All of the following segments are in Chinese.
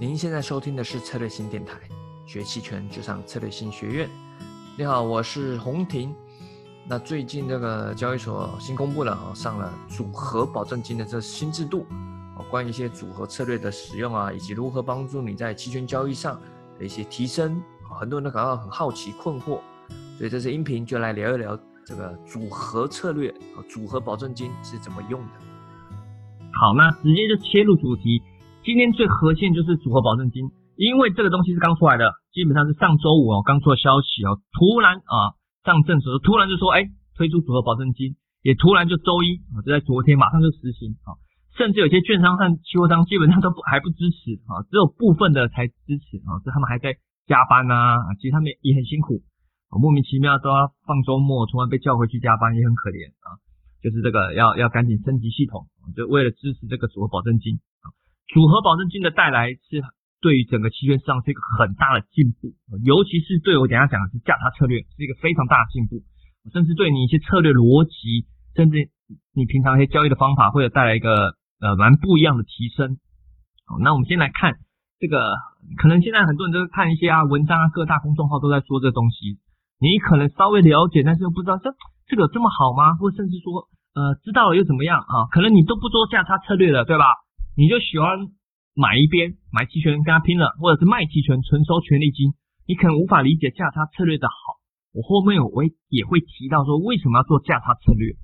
您现在收听的是策略新电台，学期权就上策略新学院。你好，我是洪婷。那最近这个交易所新公布了，上了组合保证金的这新制度啊，关于一些组合策略的使用啊，以及如何帮助你在期权交易上的一些提升，很多人都感到很好奇困惑，所以这次音频就来聊一聊这个组合策略和组合保证金是怎么用的。好，那直接就切入主题。今天最核心就是组合保证金，因为这个东西是刚出来的，基本上是上周五哦刚出的消息哦，突然啊上证时突然就说哎推出组合保证金，也突然就周一啊就在昨天马上就实行啊，甚至有些券商和期货商基本上都不还不支持啊，只有部分的才支持啊，这他们还在加班呐啊，其实他们也很辛苦啊，莫名其妙都要放周末，突然被叫回去加班也很可怜啊，就是这个要要赶紧升级系统，就为了支持这个组合保证金。组合保证金的带来是对于整个期权市场是一个很大的进步，尤其是对我等下讲的是价差策略是一个非常大的进步，甚至对你一些策略逻辑，甚至你平常一些交易的方法，会有带来一个呃蛮不一样的提升。好，那我们先来看这个，可能现在很多人都看一些啊文章啊，各大公众号都在说这东西，你可能稍微了解，但是又不知道这这个有这么好吗？或甚至说呃知道了又怎么样啊？可能你都不做价差策略了，对吧？你就喜欢买一边买期权跟他拼了，或者是卖期权纯收权利金，你可能无法理解价差策略的好。我后面我也会提到说为什么要做价差策略。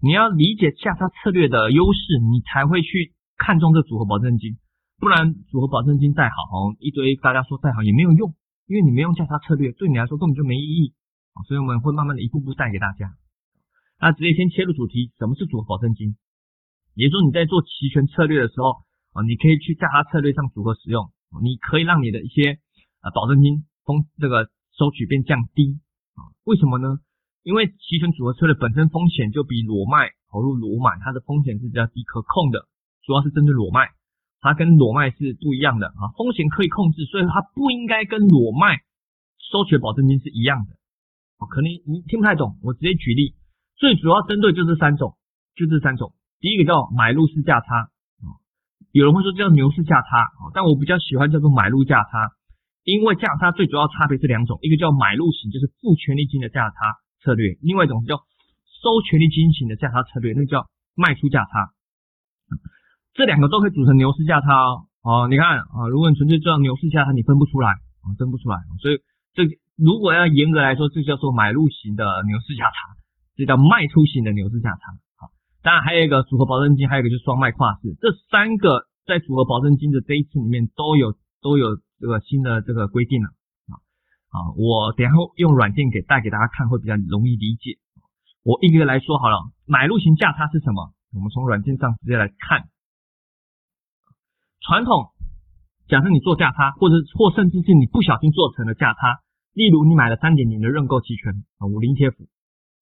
你要理解价差策略的优势，你才会去看中这组合保证金。不然组合保证金再好，一堆大家说再好也没有用，因为你没用价差策略，对你来说根本就没意义。所以我们会慢慢的一步步带给大家。那直接先切入主题，什么是组合保证金？也就是说，你在做期权策略的时候啊，你可以去在它策略上组合使用，你可以让你的一些啊保证金风这个收取变降低啊。为什么呢？因为期权组合策略本身风险就比裸卖投入裸买它的风险是比较低可控的，主要是针对裸卖，它跟裸卖是不一样的啊，风险可以控制，所以它不应该跟裸卖收取保证金是一样的。哦，可能你听不太懂，我直接举例，最主要针对就这三种，就这三种。第一个叫买入式价差，有人会说叫牛市价差，但我比较喜欢叫做买入价差，因为价差最主要差别是两种，一个叫买入型，就是付权利金的价差策略，另外一种是叫收权利金型的价差策略，那叫卖出价差。这两个都可以组成牛市价差哦。哦，你看啊，如果你纯粹知道牛市价差，你分不出来，啊，分不出来。所以这如果要严格来说，这叫做买入型的牛市价差，这叫卖出型的牛市价差。当然还有一个组合保证金，还有一个就是双卖跨市，这三个在组合保证金的这一次里面都有都有这个新的这个规定了啊啊，我等下用软件给带给大家看会比较容易理解。我一个个来说好了，买入型价差是什么？我们从软件上直接来看。传统假设你做价差，或者或甚至是你不小心做成了价差，例如你买了三点零的认购期权啊，五零 T F，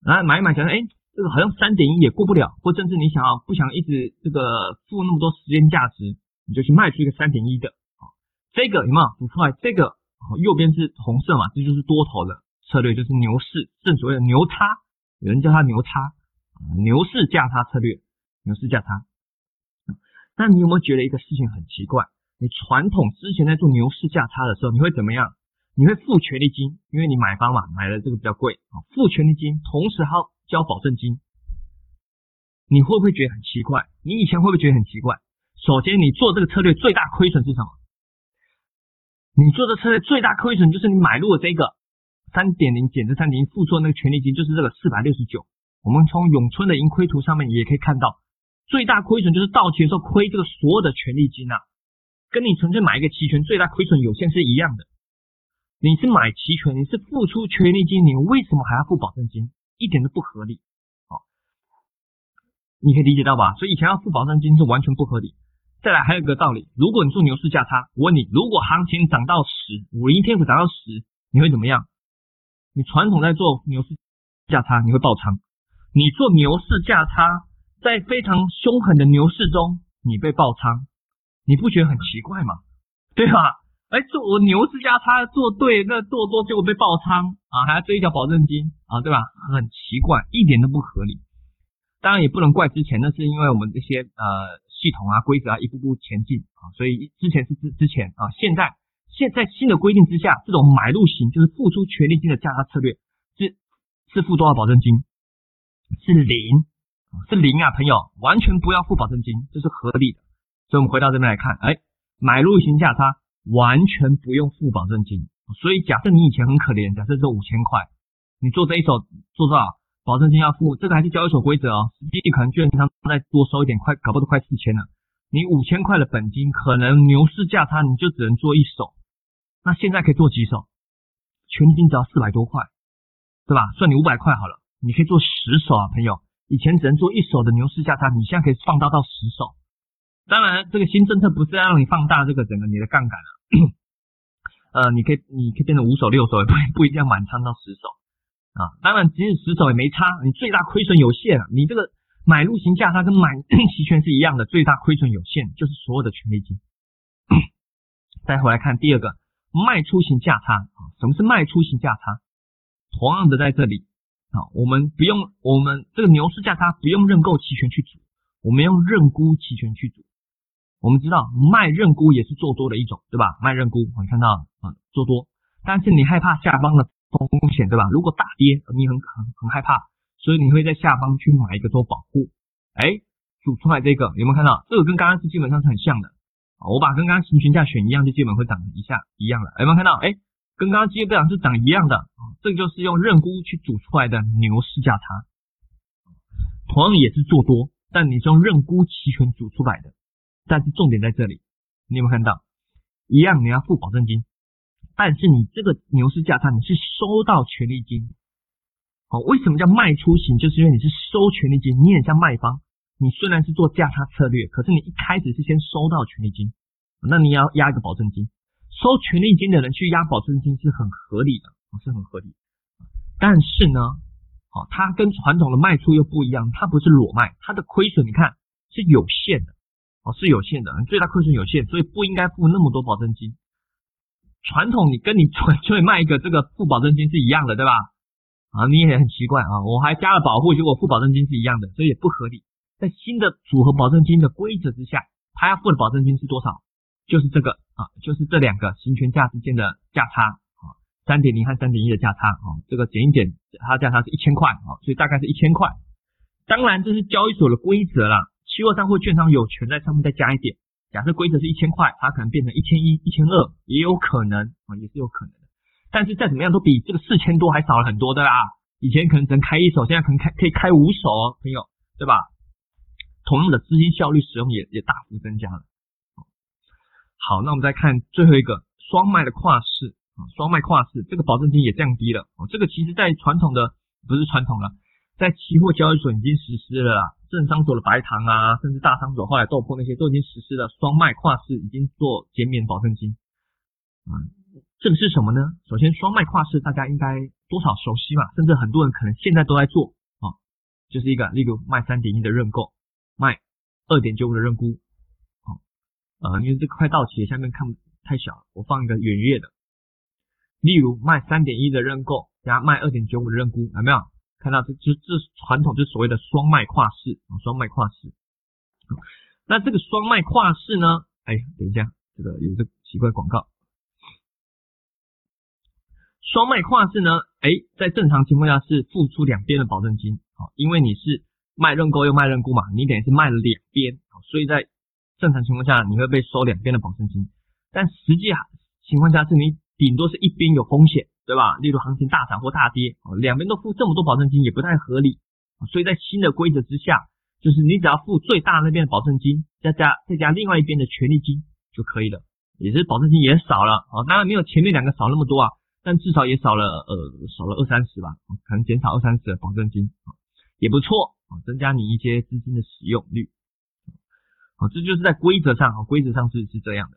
然后买一买，假设哎。这个好像三点一也过不了，或甚至你想要不想一直这个付那么多时间价值，你就去卖出一个三点一的啊，这个有没有读出来？这个右边是红色嘛，这就是多头的策略，就是牛市，正所谓的牛差，有人叫它牛差啊，牛市价差策略，牛市价差。那你有没有觉得一个事情很奇怪？你传统之前在做牛市价差的时候，你会怎么样？你会付权利金，因为你买方嘛，买的这个比较贵啊，付权利金，同时还要。交保证金，你会不会觉得很奇怪？你以前会不会觉得很奇怪？首先，你做这个策略最大亏损是什么？你做的策略最大亏损就是你买入的这个三点零减这三点零付出的那个权利金，就是这个四百六十九。我们从永春的盈亏图上面也可以看到，最大亏损就是到期的时候亏这个所有的权利金啊，跟你纯粹买一个期权最大亏损有限是一样的。你是买期权，你是付出权利金，你为什么还要付保证金？一点都不合理，好，你可以理解到吧？所以以前要付保证金是完全不合理。再来还有一个道理，如果你做牛市价差，我问你，如果行情涨到十，五零天会涨到十，你会怎么样？你传统在做牛市价差，你会爆仓。你做牛市价差，在非常凶狠的牛市中，你被爆仓，你不觉得很奇怪吗？对吧？哎，做我牛市价差做对，那做多结果被爆仓啊，还要追缴保证金啊，对吧？很奇怪，一点都不合理。当然也不能怪之前，那是因为我们这些呃系统啊、规则啊一步步前进啊，所以之前是之之前啊，现在现在新的规定之下，这种买入型就是付出权利金的价差策略是是付多少保证金？是零，是零啊，朋友，完全不要付保证金，这是合理的。所以我们回到这边来看，哎，买入型价差完全不用付保证金。所以假设你以前很可怜，假设这五千块，你做这一手做多少？保证金要付，这个还是交易所规则哦。实际可能券商再多收一点，快搞不都快四千了。你五千块的本金，可能牛市价差你就只能做一手，那现在可以做几手？全金只要四百多块，对吧？算你五百块好了，你可以做十手啊，朋友。以前只能做一手的牛市价差，你现在可以放大到十手。当然，这个新政策不是让你放大这个整个你的杠杆了，呃，你可以你可以变成五手六手，也不不一定要满仓到十手。啊，当然，即使十手也没差，你最大亏损有限啊。你这个买入型价差跟买 期权是一样的，最大亏损有限，就是所有的权利金。再回来看第二个卖出型价差啊，什么是卖出型价差？同样的在这里啊，我们不用我们这个牛市价差不用认购期权去组，我们用认沽期权去组。我们知道卖认沽也是做多的一种，对吧？卖认沽，我看到啊做多，但是你害怕下方的。风险对吧？如果大跌，你很很很害怕，所以你会在下方去买一个做保护。哎，组出来这个有没有看到？这个跟刚刚是基本上是很像的。我把跟刚刚行权价选一样，就基本会涨一下一样的。有没有看到？哎，跟刚刚基本上是长一样的。这个就是用认沽去组出来的牛市价差，同样也是做多，但你是用认沽期权组出来的。但是重点在这里，你有没有看到？一样你要付保证金。但是你这个牛市价差，你是收到权利金，好，为什么叫卖出型？就是因为你是收权利金，你很像卖方，你虽然是做价差策略，可是你一开始是先收到权利金，那你要压一个保证金，收权利金的人去压保证金是很合理的，是很合理。但是呢，好，它跟传统的卖出又不一样，它不是裸卖，它的亏损你看是有限的，哦，是有限的，最大亏损有限，所以不应该付那么多保证金。传统你跟你纯粹卖一个这个付保证金是一样的，对吧？啊，你也很奇怪啊，我还加了保护，结果付保证金是一样的，所以也不合理。在新的组合保证金的规则之下，他要付的保证金是多少？就是这个啊，就是这两个行权价之间的价差啊，三点零和三点一的价差啊，这个减一减，它价差是一千块啊，所以大概是一千块。当然这是交易所的规则啦，期货商或券商有权在上面再加一点。假设规则是一千块，它可能变成一千一、一千二，也有可能啊，也是有可能的。但是再怎么样都比这个四千多还少了很多的啦。以前可能只能开一手，现在可能开可以开五手哦，朋友，对吧？同样的资金效率使用也也大幅增加了。好，那我们再看最后一个双卖的跨市啊，双卖跨市这个保证金也降低了。这个其实在传统的不是传统了，在期货交易所已经实施了。正商所的白糖啊，甚至大商所后来豆粕那些都已经实施了双卖跨市，已经做减免保证金。啊，这个是什么呢？首先，双卖跨市大家应该多少熟悉嘛，甚至很多人可能现在都在做啊，就是一个例如卖三点一的认购，卖二点九五的认沽。啊，呃，因为这个快到期，下面看太小，我放一个远月的。例如卖三点一的认购加卖二点九五的认沽，有没有？看到这这这传统就是所谓的双卖跨市啊，双卖跨市。那这个双卖跨市呢？哎，等一下，这个有个奇怪广告。双卖跨市呢？哎，在正常情况下是付出两边的保证金啊，因为你是卖认购又卖认沽嘛，你等于是卖了两边所以在正常情况下你会被收两边的保证金。但实际啊情况下是你顶多是一边有风险。对吧？例如行情大涨或大跌，两边都付这么多保证金也不太合理，所以在新的规则之下，就是你只要付最大那边的保证金，再加再加另外一边的权利金就可以了，也是保证金也少了啊，当然没有前面两个少那么多啊，但至少也少了呃少了二三十吧，可能减少二三十的保证金，也不错啊，增加你一些资金的使用率，啊，这就是在规则上啊，规则上是是这样的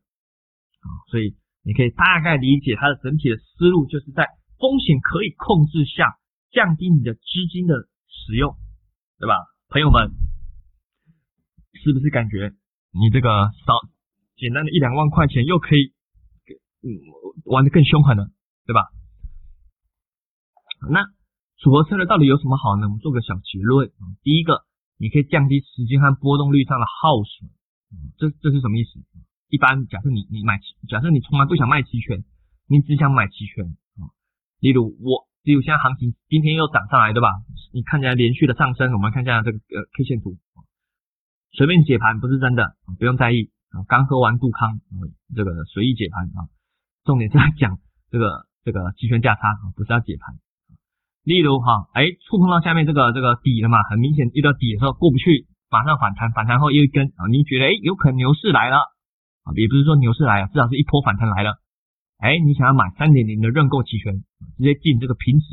啊，所以。你可以大概理解它的整体的思路，就是在风险可以控制下，降低你的资金的使用，对吧？朋友们，是不是感觉你这个少简单的一两万块钱，又可以嗯玩的更凶狠了，对吧？那组合策略到底有什么好呢？我们做个小结论。第一个，你可以降低时间和波动率上的耗损这这是什么意思？一般假设你你买，假设你从来不想卖期权，你只想买期权啊。例如我，例如现在行情今天又涨上来，对吧？你看起来连续的上升，我们看一下这个呃 K 线图，随便解盘不是真的，不用在意啊。刚喝完杜康，这个随意解盘啊，重点是在讲这个这个期权价差啊，不是要解盘。例如哈，哎，触碰到下面这个这个底了嘛，很明显遇到底的时候过不去，马上反弹，反弹后又一根啊，你觉得哎有可能牛市来了也不是说牛市来了，至少是一波反弹来了。哎，你想要买三点零的认购期权，直接进这个平值，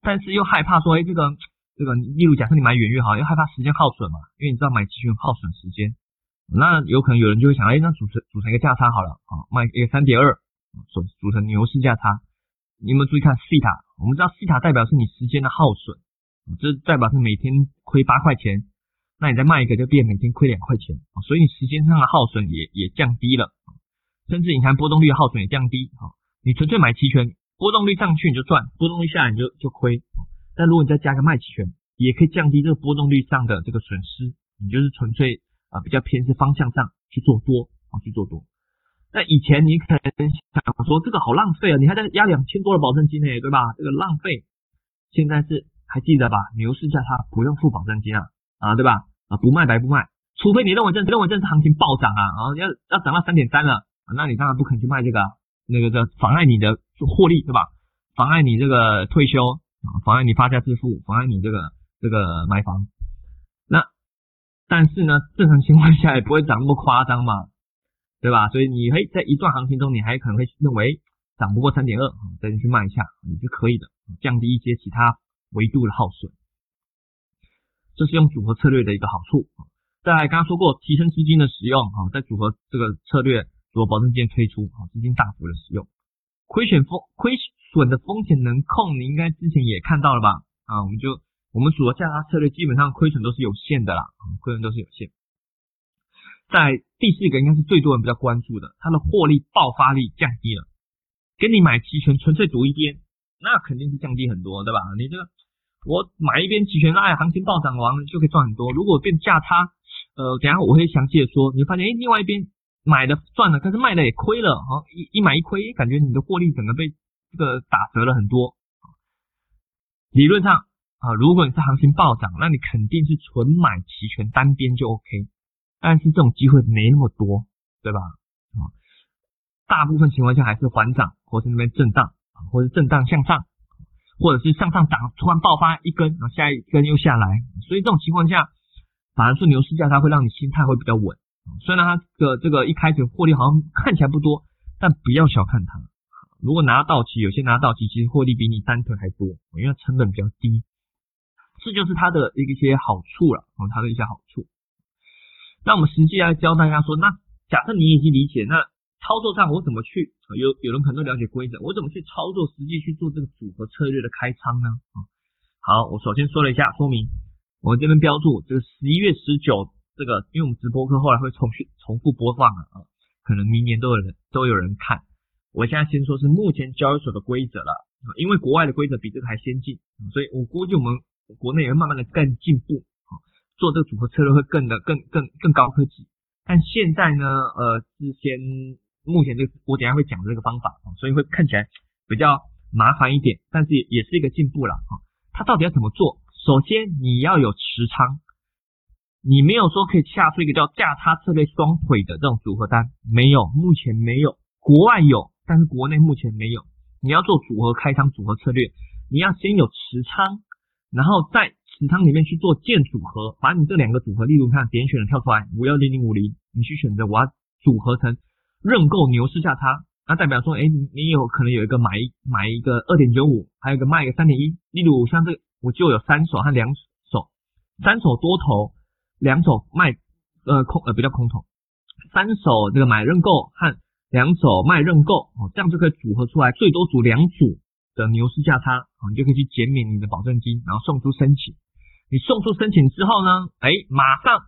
但是又害怕说，哎，这个这个，例如假设你买远月哈，又害怕时间耗损嘛，因为你知道买期权耗损时间，那有可能有人就会想，哎，那组成组成一个价差好了啊，卖一个三点二，组组成牛市价差。你有没有注意看西塔？我们知道西塔代表是你时间的耗损，这代表是每天亏八块钱，那你再卖一个就变每天亏两块钱，所以你时间上的耗损也也降低了。甚至隐含波动率耗损也降低，哈，你纯粹买期权，波动率上去你就赚，波动率下来你就就亏。但如果你再加个卖期权，也可以降低这个波动率上的这个损失，你就是纯粹啊比较偏是方向上去做多啊去做多。那以前你可能想说这个好浪费啊，你还在压两千多的保证金呢，对吧？这个浪费。现在是还记得吧？牛市下它不用付保证金啊，啊对吧？啊不卖白不卖，除非你认为这认为这次行情暴涨啊，啊要要涨到三点三了。那你当然不肯去卖这个，那个叫妨碍你的获利，对吧？妨碍你这个退休啊，妨碍你发家致富，妨碍你这个这个买房。那但是呢，正常情况下也不会涨那么夸张嘛，对吧？所以你会在一段行情中，你还可能会认为涨不过三点二，再去卖一下，你是可以的，降低一些其他维度的耗损。这是用组合策略的一个好处。再来，刚刚说过提升资金的使用啊，在组合这个策略。做保证金推出，好资金大幅的使用，亏损风亏损的风险能控，你应该之前也看到了吧？啊，我们就我们组合价差策略基本上亏损都是有限的啦，亏损都是有限。在第四个应该是最多人比较关注的，它的获利爆发力降低了，跟你买期权纯粹赌一边，那肯定是降低很多，对吧？你这个我买一边期权，哎，行情暴涨完就可以赚很多。如果变价差，呃，等下我会详细的说，你会发现，哎，另外一边。买的赚了，但是卖的也亏了，哈，一一买一亏，感觉你的获利整个被这个打折了很多。理论上啊，如果你是行情暴涨，那你肯定是纯买期权单边就 OK，但是这种机会没那么多，对吧？啊，大部分情况下还是缓涨，或是那边震荡，或者震荡向上，或者是向上涨突然爆发一根，然后下一根又下来，所以这种情况下，反而是牛市价它会让你心态会比较稳。虽然它的这个一开始获利好像看起来不多，但不要小看它。如果拿到期，有些拿到期其实获利比你单腿还多，因为成本比较低。这就是它的一些好处了，哦，它的一些好处。那我们实际来教大家说，那假设你已经理解，那操作上我怎么去？有有人可能都了解规则，我怎么去操作，实际去做这个组合策略的开仓呢？啊，好，我首先说了一下说明，我这边标注这个十一月十九。这个，因为我们直播课后来会重续重复播放啊，可能明年都有人都有人看。我现在先说是目前交易所的规则了，因为国外的规则比这个还先进，所以我估计我们国内也会慢慢的更进步，做这个组合策略会更的更更更高科技。但现在呢，呃，是先目前这我等下会讲这个方法，所以会看起来比较麻烦一点，但是也是一个进步了啊。它到底要怎么做？首先你要有持仓。你没有说可以下出一个叫价差策略双腿的这种组合单，没有，目前没有，国外有，但是国内目前没有。你要做组合开仓组合策略，你要先有持仓，然后在持仓里面去做建组合，把你这两个组合，例如看点选的跳出来五幺零零五零，你去选择我要组合成认购牛市价差，那代表说，哎，你有可能有一个买买一个二点九五，还有一个卖一个三点一，例如像这我就有三手和两手，三手多头。两手卖呃空呃比较空头，三手这个买认购和两手卖认购哦，这样就可以组合出来最多组两组的牛市价差哦，你就可以去减免你的保证金，然后送出申请。你送出申请之后呢，哎，马上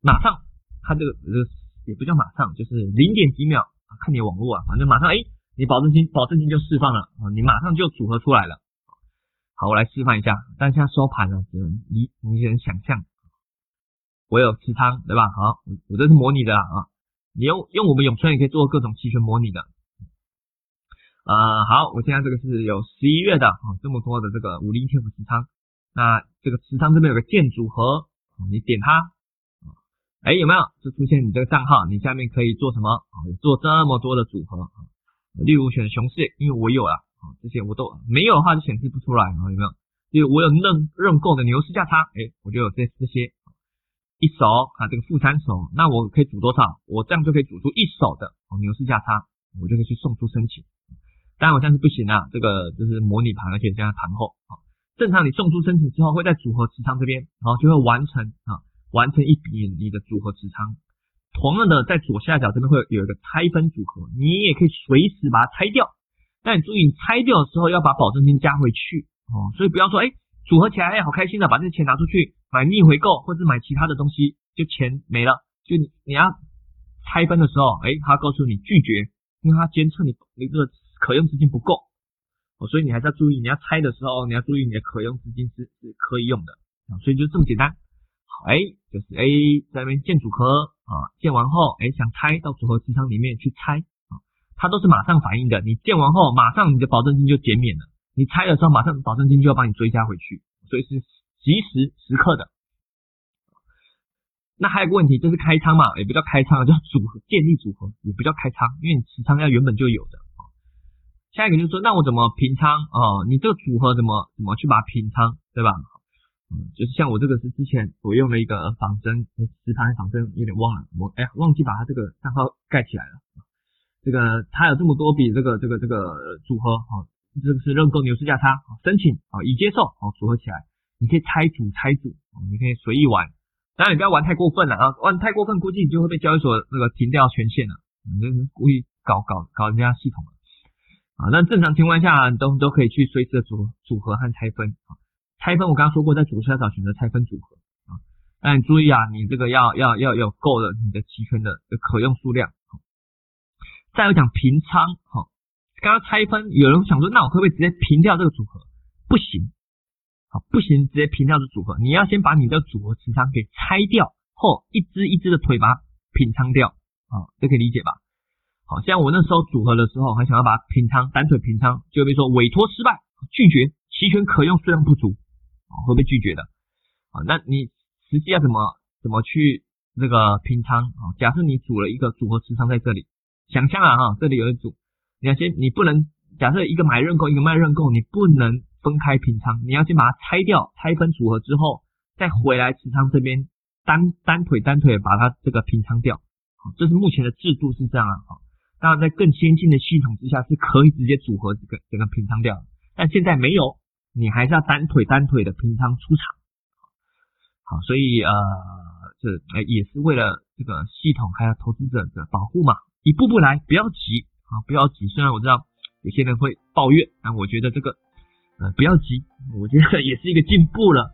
马上它这个呃也不叫马上，就是零点几秒看你网络啊，反正马上哎，你保证金保证金就释放了啊，你马上就组合出来了。好，我来示范一下，但现在收盘了，只能你你只能想象。我有持仓，对吧？好，我我这是模拟的啊，你用用我们永春也可以做各种期权模拟的。呃，好，我现在这个是有十一月的啊，这么多的这个五零 ETF 持仓，那这个持仓这边有个建组合，你点它，哎，有没有？就出现你这个账号，你下面可以做什么？啊，做这么多的组合啊，例如选熊市，因为我有了啊，这些我都没有的话就显示不出来啊，有没有？因为我有认认购的牛市价差，哎，我就有这这些。一手啊，这个负三手，那我可以组多少？我这样就可以组出一手的哦牛市价差，我就可以去送出申请。当然我这样是不行啊，这个就是模拟盘，而且现在盘后啊，正常你送出申请之后，会在组合持仓这边，然后就会完成啊，完成一笔你的组合持仓。同样的，在左下角这边会有一个拆分组合，你也可以随时把它拆掉，但你注意你拆掉的时候要把保证金加回去哦，所以不要说哎。组合起来，哎，好开心的，把这些钱拿出去买逆回购，或者买其他的东西，就钱没了。就你你要拆分的时候，哎，他告诉你拒绝，因为他监测你你这个可用资金不够，哦，所以你还是要注意，你要拆的时候，你要注意你的可用资金是是可以用的啊，所以就这么简单。好，哎，就是 A 在那边建组合啊，建完后，哎，想拆到组合持仓里面去拆啊，它都是马上反应的，你建完后，马上你的保证金就减免了。你拆的时候，马上保证金就要帮你追加回去，所以是及时时刻的。那还有个问题就是开仓嘛，也不叫开仓，叫组合建立组合，也不叫开仓，因为你持仓要原本就有的。下一个就是说，那我怎么平仓啊？你这个组合怎么怎么去把它平仓，对吧？嗯，就是像我这个是之前我用了一个仿真，实盘仿真有点忘了，我哎忘记把它这个账号盖起来了。这个它有这么多笔这个这个这个组合哈。这个是认购牛市价差，申请啊已接受，好组合起来，你可以拆组拆组，你可以随意玩，当然你不要玩太过分了啊，玩太过分估计你就会被交易所那个停掉权限了，你这是故意搞搞搞人家系统了啊。那正常情况下都都可以去随时组组合和拆分啊，拆分我刚刚说过在组合要找选择拆分组合啊，但注意啊，你这个要要要有够的你的期权的可用数量，再有讲平仓哈。刚刚拆分，有人想说，那我可不可以直接平掉这个组合？不行，好，不行，直接平掉这组合。你要先把你的组合持仓给拆掉后，一只一只的腿把它平仓掉，啊，这可以理解吧？好像我那时候组合的时候，还想要把它平仓，单腿平仓，就比如说委托失败，拒绝，期权可用数量不足，啊，会被拒绝的。啊，那你实际要怎么怎么去那个平仓？啊，假设你组了一个组合持仓在这里，想象啊，哈，这里有一组。你要先，你不能假设一个买认购，一个卖认购，你不能分开平仓，你要先把它拆掉，拆分组合之后，再回来持仓这边单单腿单腿把它这个平仓掉。好，这是目前的制度是这样啊。当然在更先进的系统之下是可以直接组合这个整个平仓掉，但现在没有，你还是要单腿单腿的平仓出场。好，所以呃，这呃也是为了这个系统还有投资者的保护嘛，一步步来，不要急。啊，不要急。虽然我知道有些人会抱怨，但我觉得这个，呃，不要急。我觉得也是一个进步了，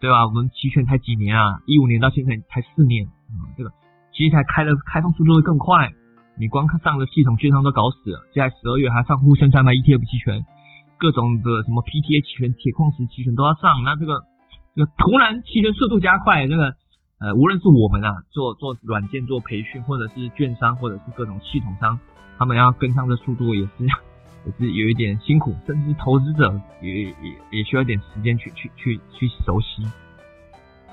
对吧？我们期权才几年啊，一五年到现在才四年啊，这个其实才开的开放速度会更快。你光看上的系统券商都搞死了，现在十二月还上沪深三百 ETF 期权，各种的什么 PTA 期权、铁矿石期权都要上。那这个这个突然期权速度加快，这个呃，无论是我们啊做做软件做培训，或者是券商，或者是各种系统商。他们要跟上的速度也是 也是有一点辛苦，甚至投资者也也也需要一点时间去去去去熟悉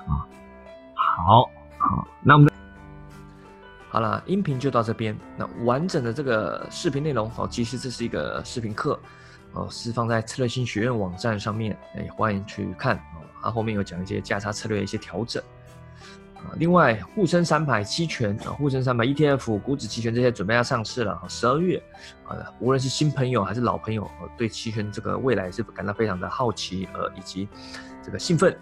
啊。好，好，那我们好了，音频就到这边。那完整的这个视频内容，好，其实这是一个视频课，哦，是放在策略性学院网站上面，哎，欢迎去看哦。它后面有讲一些价差策略的一些调整啊。另外，沪深三百期权啊，沪深三百 ETF 股指期权这些准备要上市了。十二月啊，无论是新朋友还是老朋友，对期权这个未来是感到非常的好奇，呃，以及这个兴奋。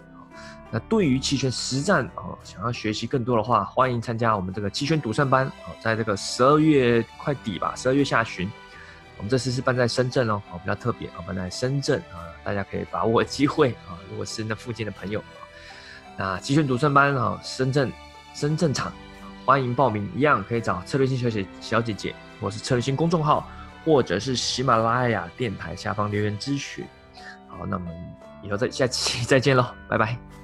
那对于期权实战啊，想要学习更多的话，欢迎参加我们这个期权独胜班啊，在这个十二月快底吧，十二月下旬，我们这次是办在深圳哦，比较特别啊，办在深圳啊，大家可以把握机会啊，如果是那附近的朋友。那集训独胜班啊，深圳深圳场，欢迎报名，一样可以找策略性小姐小姐姐，或是策略性公众号，或者是喜马拉雅电台下方留言咨询。好，那我们以后再下期 再见喽，拜拜。